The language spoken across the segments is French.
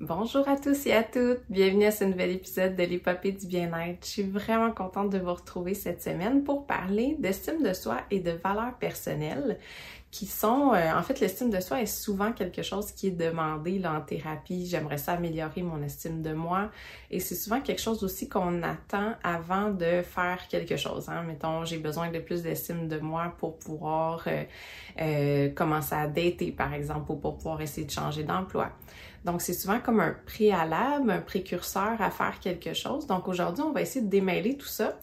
Bonjour à tous et à toutes, bienvenue à ce nouvel épisode de l'épopée du bien-être. Je suis vraiment contente de vous retrouver cette semaine pour parler d'estime de soi et de valeurs personnelles qui sont, euh, en fait, l'estime de soi est souvent quelque chose qui est demandé là, en thérapie. J'aimerais ça améliorer mon estime de moi. Et c'est souvent quelque chose aussi qu'on attend avant de faire quelque chose. Hein. Mettons, j'ai besoin de plus d'estime de moi pour pouvoir euh, euh, commencer à dater, par exemple, ou pour pouvoir essayer de changer d'emploi. Donc, c'est souvent comme un préalable, un précurseur à faire quelque chose. Donc, aujourd'hui, on va essayer de démêler tout ça,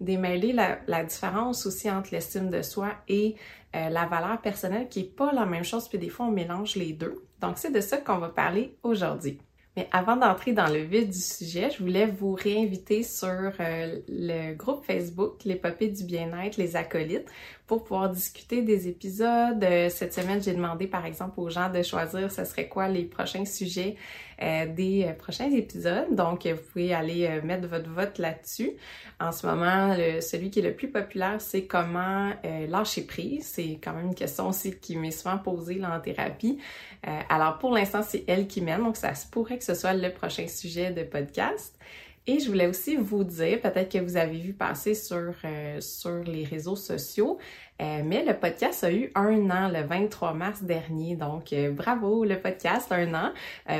démêler la, la différence aussi entre l'estime de soi et euh, la valeur personnelle qui est pas la même chose, puis des fois on mélange les deux. Donc c'est de ça qu'on va parler aujourd'hui. Mais avant d'entrer dans le vif du sujet, je voulais vous réinviter sur euh, le groupe Facebook L'épopée du bien-être, les acolytes, pour pouvoir discuter des épisodes. Euh, cette semaine, j'ai demandé par exemple aux gens de choisir ce serait quoi les prochains sujets euh, des prochains épisodes. Donc, vous pouvez aller mettre votre vote là-dessus. En ce moment, celui qui est le plus populaire, c'est comment lâcher prise. C'est quand même une question aussi qui m'est souvent posée en thérapie. alors, pour l'instant, c'est elle qui mène, donc ça se pourrait que ce soit le prochain sujet de podcast. Et je voulais aussi vous dire, peut-être que vous avez vu passer sur, euh, les réseaux sociaux, euh, mais le podcast a eu un an le 23 mars dernier. Donc, euh, bravo le podcast, un an.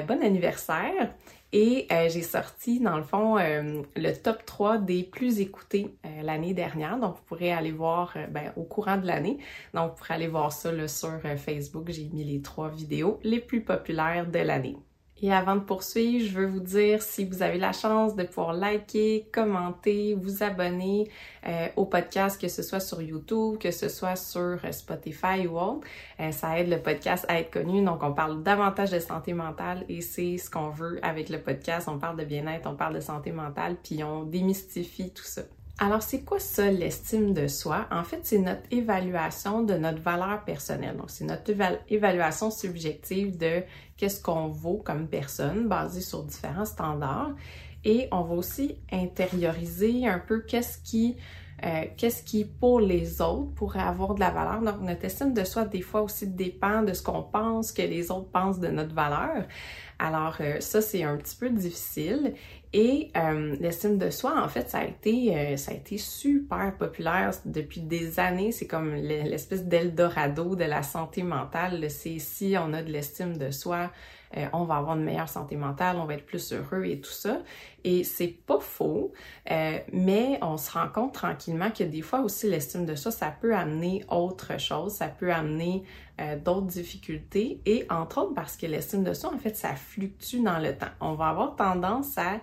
bon anniversaire. Et j'ai sorti, dans le fond, le top 3 des plus écoutés l'année dernière. Donc, vous pourrez aller voir ben, au courant de l'année. Donc, vous pourrez aller voir ça sur Facebook. J'ai mis les trois vidéos les plus populaires de l'année. Et avant de poursuivre, je veux vous dire si vous avez la chance de pouvoir liker, commenter, vous abonner euh, au podcast, que ce soit sur YouTube, que ce soit sur euh, Spotify ou autre, euh, ça aide le podcast à être connu. Donc, on parle davantage de santé mentale et c'est ce qu'on veut avec le podcast. On parle de bien-être, on parle de santé mentale, puis on démystifie tout ça. Alors, c'est quoi ça, l'estime de soi? En fait, c'est notre évaluation de notre valeur personnelle. Donc, c'est notre évaluation subjective de qu'est-ce qu'on vaut comme personne basée sur différents standards. Et on va aussi intérioriser un peu qu'est-ce qui, euh, qu'est-ce qui pour les autres pourrait avoir de la valeur? Donc, notre estime de soi, des fois aussi, dépend de ce qu'on pense que les autres pensent de notre valeur. Alors, euh, ça, c'est un petit peu difficile. Et euh, l'estime de soi, en fait, ça a été, euh, ça a été super populaire depuis des années. C'est comme l'espèce d'Eldorado de la santé mentale. C'est si on a de l'estime de soi, euh, on va avoir une meilleure santé mentale, on va être plus heureux et tout ça. Et c'est pas faux, mais on se rend compte tranquillement que des fois aussi l'estime de soi, ça peut amener autre chose, ça peut amener d'autres difficultés. Et entre autres parce que l'estime de soi, en fait, ça fluctue dans le temps. On va avoir tendance à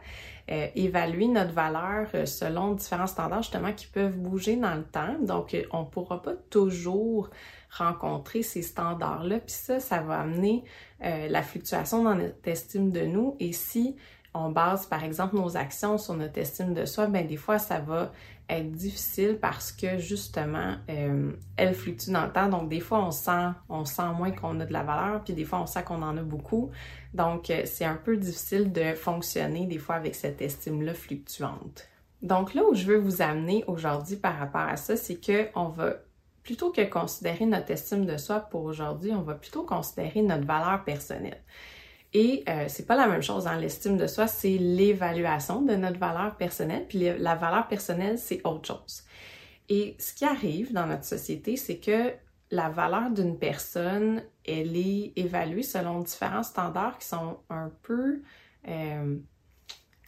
euh, évaluer notre valeur euh, selon différents standards justement qui peuvent bouger dans le temps. Donc, euh, on ne pourra pas toujours rencontrer ces standards-là. Puis ça, ça va amener la fluctuation dans notre estime de nous. Et si on base, par exemple, nos actions sur notre estime de soi, ben des fois, ça va être difficile parce que justement, euh, elle fluctue dans le temps. Donc, des fois, on sent, moins qu'on a de la valeur, puis des fois, on sent qu'on en a beaucoup. Donc, euh, c'est un peu difficile de fonctionner des fois avec cette estime-là fluctuante. Donc, là où je veux vous amener aujourd'hui par rapport à ça, c'est que on va plutôt que considérer notre estime de soi pour aujourd'hui, on va plutôt considérer notre valeur personnelle. Et euh, c'est pas la même chose. Hein? L'estime de soi, c'est l'évaluation de notre valeur personnelle, puis la valeur personnelle, c'est autre chose. Et ce qui arrive dans notre société, c'est que la valeur d'une personne, elle est évaluée selon différents standards qui sont un peu, euh,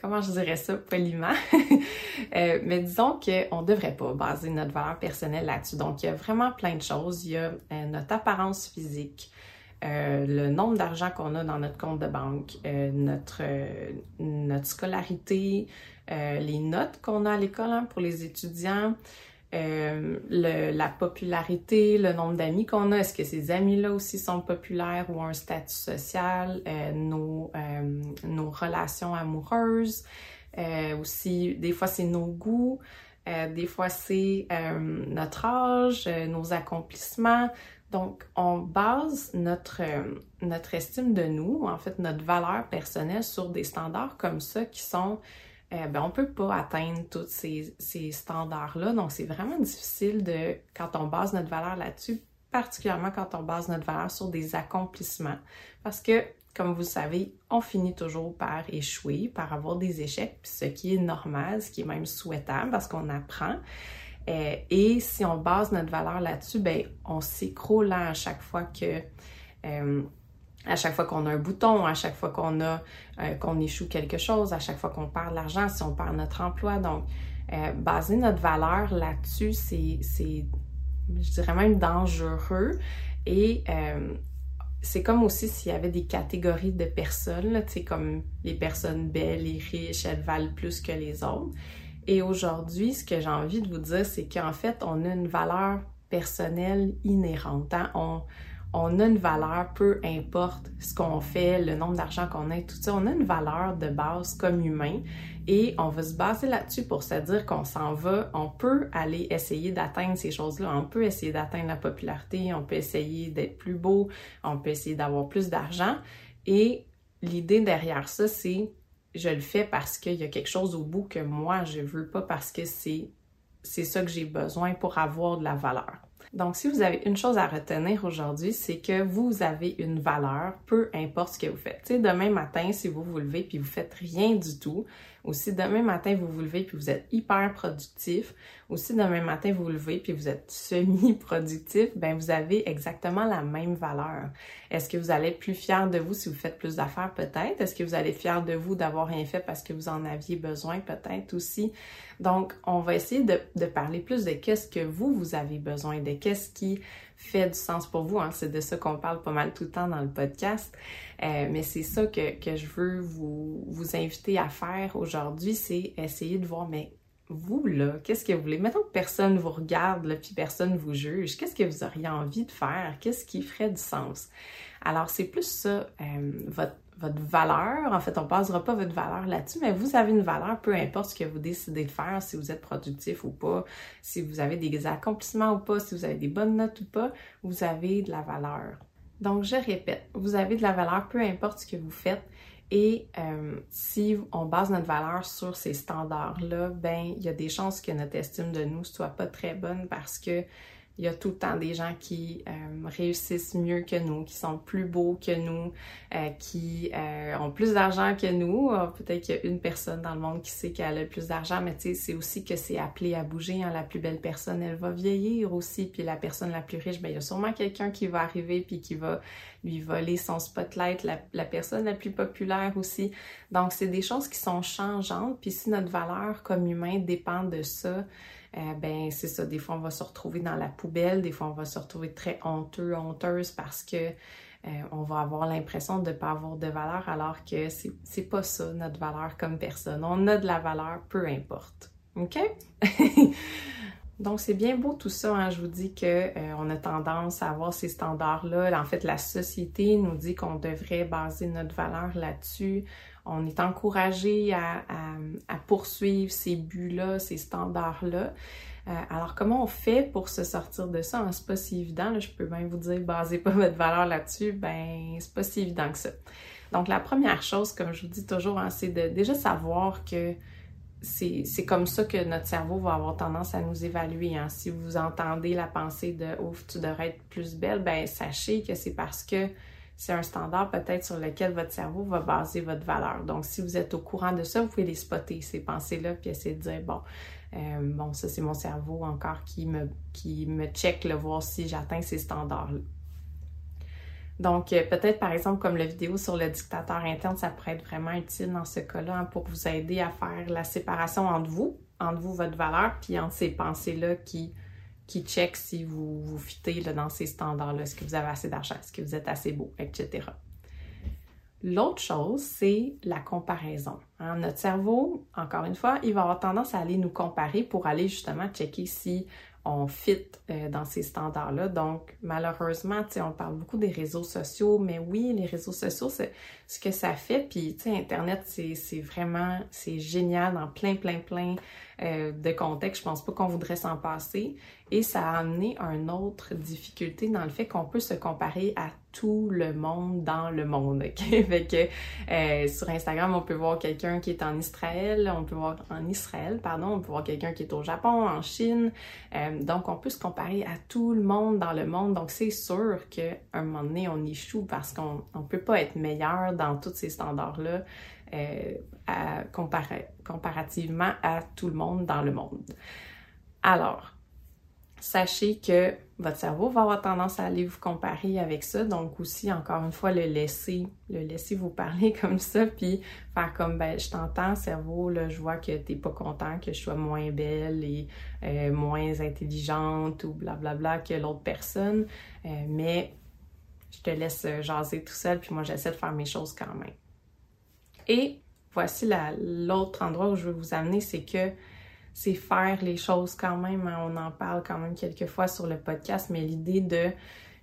comment je dirais ça poliment, euh, mais disons qu'on ne devrait pas baser notre valeur personnelle là-dessus. Donc, il y a vraiment plein de choses. Il y a notre apparence physique, euh, le nombre d'argent qu'on a dans notre compte de banque, euh, notre, euh, notre scolarité, les notes qu'on a à l'école hein, pour les étudiants, la popularité, le nombre d'amis qu'on a, est-ce que ces amis-là aussi sont populaires ou un statut social, nos, nos relations amoureuses, aussi des fois c'est nos goûts, des fois c'est notre âge, nos accomplissements. Donc, on base notre, euh, notre estime de nous, en fait, notre valeur personnelle sur des standards comme ça qui sont, euh, ben, on peut pas atteindre tous ces, ces standards-là. Donc, c'est vraiment difficile de, quand on base notre valeur là-dessus, particulièrement quand on base notre valeur sur des accomplissements. Parce que comme vous savez, on finit toujours par échouer, par avoir des échecs, ce qui est normal, ce qui est même souhaitable parce qu'on apprend. Euh, et si on base notre valeur là-dessus, ben on s'écroule à chaque fois que euh, à chaque fois qu'on a un bouton, à chaque fois qu'on a euh, qu'on échoue quelque chose, à chaque fois qu'on perd de l'argent, si on perd notre emploi. Donc, baser notre valeur là-dessus, c'est, c'est, je dirais même dangereux. Et c'est comme aussi s'il y avait des catégories de personnes, tu comme les personnes belles et riches, elles valent plus que les autres. Et aujourd'hui, ce que j'ai envie de vous dire, c'est qu'en fait, on a une valeur personnelle inhérente. Hein. On, on a une valeur, peu importe ce qu'on fait, le nombre d'argent qu'on a, tout ça, on a une valeur de base comme humain et on va se baser là-dessus pour se dire qu'on s'en va, on peut aller essayer d'atteindre ces choses-là, on peut essayer d'atteindre la popularité, on peut essayer d'être plus beau, on peut essayer d'avoir plus d'argent et l'idée derrière ça, c'est je le fais parce qu'il y a quelque chose au bout que moi je veux pas parce que c'est c'est ça que j'ai besoin pour avoir de la valeur. Donc, si vous avez une chose à retenir aujourd'hui, c'est que vous avez une valeur, peu importe ce que vous faites. Tu sais, demain matin, si vous vous levez puis vous faites rien du tout, ou si demain matin vous vous levez puis vous êtes hyper productif, ou si demain matin vous vous levez puis vous êtes semi-productif, ben vous avez exactement la même valeur. Est-ce que vous allez être plus fier de vous si vous faites plus d'affaires? Peut-être. Est-ce que vous allez être fier de vous d'avoir rien fait parce que vous en aviez besoin? Peut-être aussi. Donc, on va essayer de, de parler plus de qu'est-ce que vous, vous avez besoin, de qu'est-ce qui fait du sens pour vous. Hein. C'est de ça qu'on parle pas mal tout le temps dans le podcast. Euh, mais c'est ça que, que, je veux vous, vous inviter à faire aujourd'hui, c'est essayer de voir, mais vous, là, qu'est-ce que vous voulez? Mettons que personne vous regarde, puis personne vous juge. Qu'est-ce que vous auriez envie de faire? Qu'est-ce qui ferait du sens? Alors, c'est plus ça, euh, votre, votre valeur. En fait, on ne basera pas votre valeur là-dessus, mais vous avez une valeur, peu importe ce que vous décidez de faire, si vous êtes productif ou pas, si vous avez des accomplissements ou pas, si vous avez des bonnes notes ou pas, vous avez de la valeur. Donc, je répète, vous avez de la valeur, peu importe ce que vous faites. Et euh, si on base notre valeur sur ces standards-là, ben il y a des chances que notre estime de nous soit pas très bonne parce que il y a tout le temps des gens qui euh, réussissent mieux que nous, qui sont plus beaux que nous, euh, qui euh, ont plus d'argent que nous. Ah, peut-être qu'il y a une personne dans le monde qui sait qu'elle a plus d'argent, mais tu sais, c'est aussi que c'est appelé à bouger. Hein. La plus belle personne, elle va vieillir aussi. Puis la personne la plus riche, ben il y a sûrement quelqu'un qui va arriver puis qui va lui voler son spotlight, la, la personne la plus populaire aussi. Donc, c'est des choses qui sont changeantes. Puis si notre valeur comme humain dépend de ça, euh, ben c'est ça, des fois on va se retrouver dans la poubelle, des fois on va se retrouver très honteux, honteuse parce que euh, on va avoir l'impression de ne pas avoir de valeur alors que c'est pas ça notre valeur comme personne. On a de la valeur, peu importe. OK? Donc, c'est bien beau tout ça. Hein? Je vous dis qu'on euh, a tendance à avoir ces standards-là. En fait, la société nous dit qu'on devrait baser notre valeur là-dessus on est encouragé à, poursuivre ces buts-là, ces standards-là. Euh, alors, comment on fait pour se sortir de ça? Hein, c'est pas si évident. je peux même vous dire, basez pas votre valeur là-dessus. Ben, c'est pas si évident que ça. Donc, la première chose, comme je vous dis toujours, hein, c'est de déjà savoir que c'est comme ça que notre cerveau va avoir tendance à nous évaluer. Hein. Si vous entendez la pensée de ouf, tu devrais être plus belle, ben sachez que c'est parce que c'est un standard peut-être sur lequel votre cerveau va baser votre valeur. Donc, si vous êtes au courant de ça, vous pouvez les spotter, ces pensées-là, puis essayer de dire, bon, euh, bon, ça c'est mon cerveau encore qui me, qui me check, le voir si j'atteins ces standards-là. Donc, euh, peut-être par exemple comme la vidéo sur le dictateur interne, ça pourrait être vraiment utile dans ce cas-là hein, pour vous aider à faire la séparation entre vous, entre vous, votre valeur, puis entre ces pensées-là qui qui check si vous vous fitez dans ces standards-là, est-ce que vous avez assez d'argent, est-ce que vous êtes assez beau, etc. L'autre chose, c'est la comparaison. Hein. Notre cerveau, encore une fois, il va avoir tendance à aller nous comparer pour aller justement checker si on fit euh, dans ces standards-là. Donc, malheureusement, on parle beaucoup des réseaux sociaux, mais oui, les réseaux sociaux, c'est ce que ça fait. Puis, Internet, c'est vraiment, c'est génial dans plein, plein, plein euh, de contexte, je pense pas qu'on voudrait s'en passer. Et ça a amené une autre difficulté dans le fait qu'on peut se comparer à tout le monde dans le monde. euh, sur Instagram, on peut voir quelqu'un qui est en Israël, on peut voir en Israël, pardon, on peut voir quelqu'un qui est au Japon, en Chine. Euh, donc on peut se comparer à tout le monde dans le monde. Donc c'est sûr qu'à un moment donné, on échoue parce qu'on ne peut pas être meilleur dans tous ces standards-là. Euh, comparativement à tout le monde dans le monde. Alors, sachez que votre cerveau va avoir tendance à aller vous comparer avec ça. Donc aussi, encore une fois, le laisser, le laisser vous parler comme ça, puis faire comme, ben, je t'entends, cerveau, là, je vois que t'es pas content que je sois moins belle et euh, moins intelligente ou blablabla bla, bla, que l'autre personne, euh, mais je te laisse jaser tout seul, puis moi, j'essaie de faire mes choses quand même. Et voici l'autre endroit où je veux vous amener, c'est que c'est faire les choses quand même. Hein. On en parle quand même quelques fois sur le podcast, mais l'idée de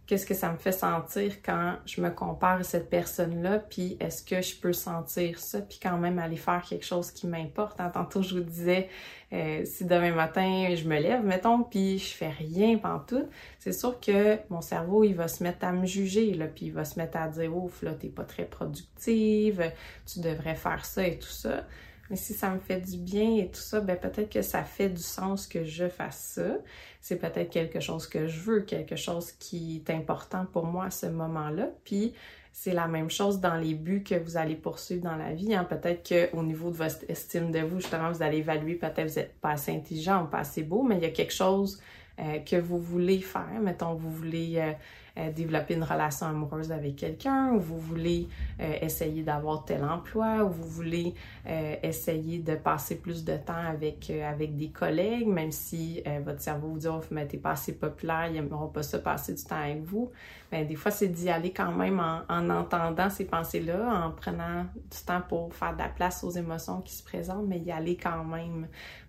qu'est-ce que ça me fait sentir quand je me compare à cette personne-là, puis est-ce que je peux sentir ça, puis quand même aller faire quelque chose qui m'importe. Hein, tantôt, je vous disais, euh, si demain matin, je me lève, mettons, puis je fais rien pendant tout, c'est sûr que mon cerveau, il va se mettre à me juger, là, puis il va se mettre à dire, ouf, là, t'es pas très productive, tu devrais faire ça et tout ça. Mais si ça me fait du bien et tout ça, ben peut-être que ça fait du sens que je fasse ça. C'est peut-être quelque chose que je veux, quelque chose qui est important pour moi à ce moment-là. Puis c'est la même chose dans les buts que vous allez poursuivre dans la vie. Hein. Peut-être qu'au niveau de votre estime de vous, justement, vous allez évaluer peut-être vous n'êtes pas assez intelligent ou pas assez beau, mais il y a quelque chose euh, que vous voulez faire. Mettons, vous voulez euh, euh, développer une relation amoureuse avec quelqu'un, ou vous voulez euh, essayer d'avoir tel emploi, ou vous voulez euh, essayer de passer plus de temps avec, avec des collègues, même si votre cerveau vous dit oh, mais t'es pas assez populaire, ils n'aimeront pas ça passer du temps avec vous. Ben, des fois, c'est d'y aller quand même en, en entendant ces pensées-là, en prenant du temps pour faire de la place aux émotions qui se présentent, mais y aller quand même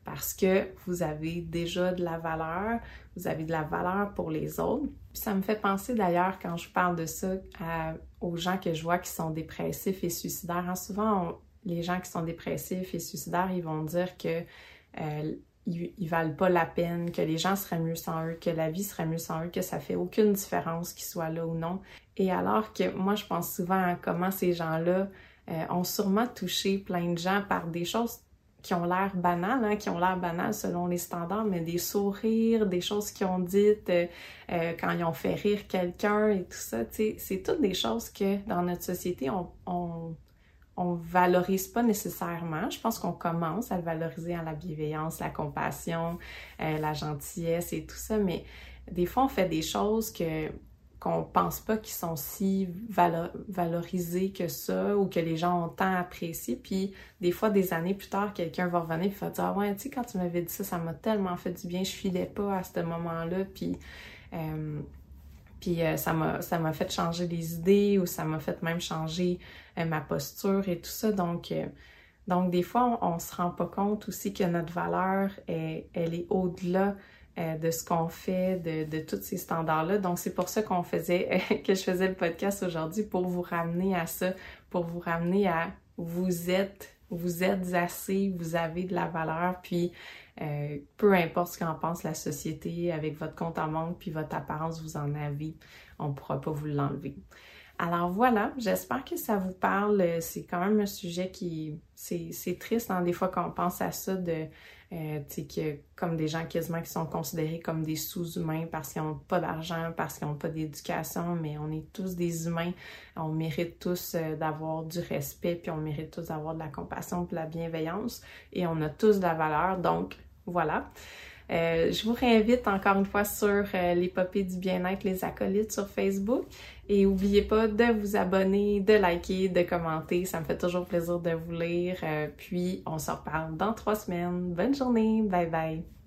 parce que vous avez déjà de la valeur, vous avez de la valeur pour les autres. ça me fait penser d'ailleurs quand je parle de ça aux gens que je vois qui sont dépressifs et suicidaires. Hein, souvent, les gens qui sont dépressifs et suicidaires, ils vont dire que euh, ils, valent pas la peine, que les gens seraient mieux sans eux, que la vie serait mieux sans eux, que ça fait aucune différence qu'ils soient là ou non. Et alors que moi, je pense souvent à comment ces gens-là euh, ont sûrement touché plein de gens par des choses qui ont l'air banales, hein, qui ont l'air banales selon les standards, mais des sourires, des choses qu'ils ont dites euh, euh, quand ils ont fait rire quelqu'un et tout ça, c'est toutes des choses que dans notre société, on, on, on valorise pas nécessairement. Je pense qu'on commence à le valoriser en la bienveillance, la compassion, euh, la gentillesse et tout ça, mais des fois, on fait des choses que qu'on pense pas qu'ils sont si valorisés que ça ou que les gens ont tant apprécié. Puis des fois, des années plus tard, quelqu'un va revenir et va dire Ah ouais, tu sais, quand tu m'avais dit ça, ça m'a tellement fait du bien, je filais pas à ce moment-là. Puis, euh, euh, ça m'a fait changer les idées ou ça m'a fait même changer euh, ma posture et tout ça. Donc, donc des fois, on, on se rend pas compte aussi que notre valeur, est, elle est au-delà euh, de ce qu'on fait, de, de tous ces standards-là. Donc, c'est pour ça qu'on faisait, que je faisais le podcast aujourd'hui, pour vous ramener à ça, pour vous ramener à vous êtes, vous êtes assez, vous avez de la valeur, puis euh, peu importe ce qu'en pense la société avec votre compte en banque puis votre apparence, vous en avez. On ne pourra pas vous l'enlever. Alors voilà, j'espère que ça vous parle. C'est quand même un sujet qui, c'est triste hein, des fois qu'on pense à ça de euh, que, comme des gens quasiment qui sont considérés comme des sous-humains parce qu'ils n'ont pas d'argent, parce qu'ils n'ont pas d'éducation, mais on est tous des humains. On mérite tous euh, d'avoir du respect, puis on mérite tous d'avoir de la compassion, de la bienveillance, et on a tous de la valeur. Donc, voilà. Euh, je vous réinvite encore une fois sur euh, l'épopée du bien-être, les acolytes sur Facebook. Et n'oubliez pas de vous abonner, de liker, de commenter. Ça me fait toujours plaisir de vous lire. Euh, puis, on se reparle dans trois semaines. Bonne journée. Bye bye.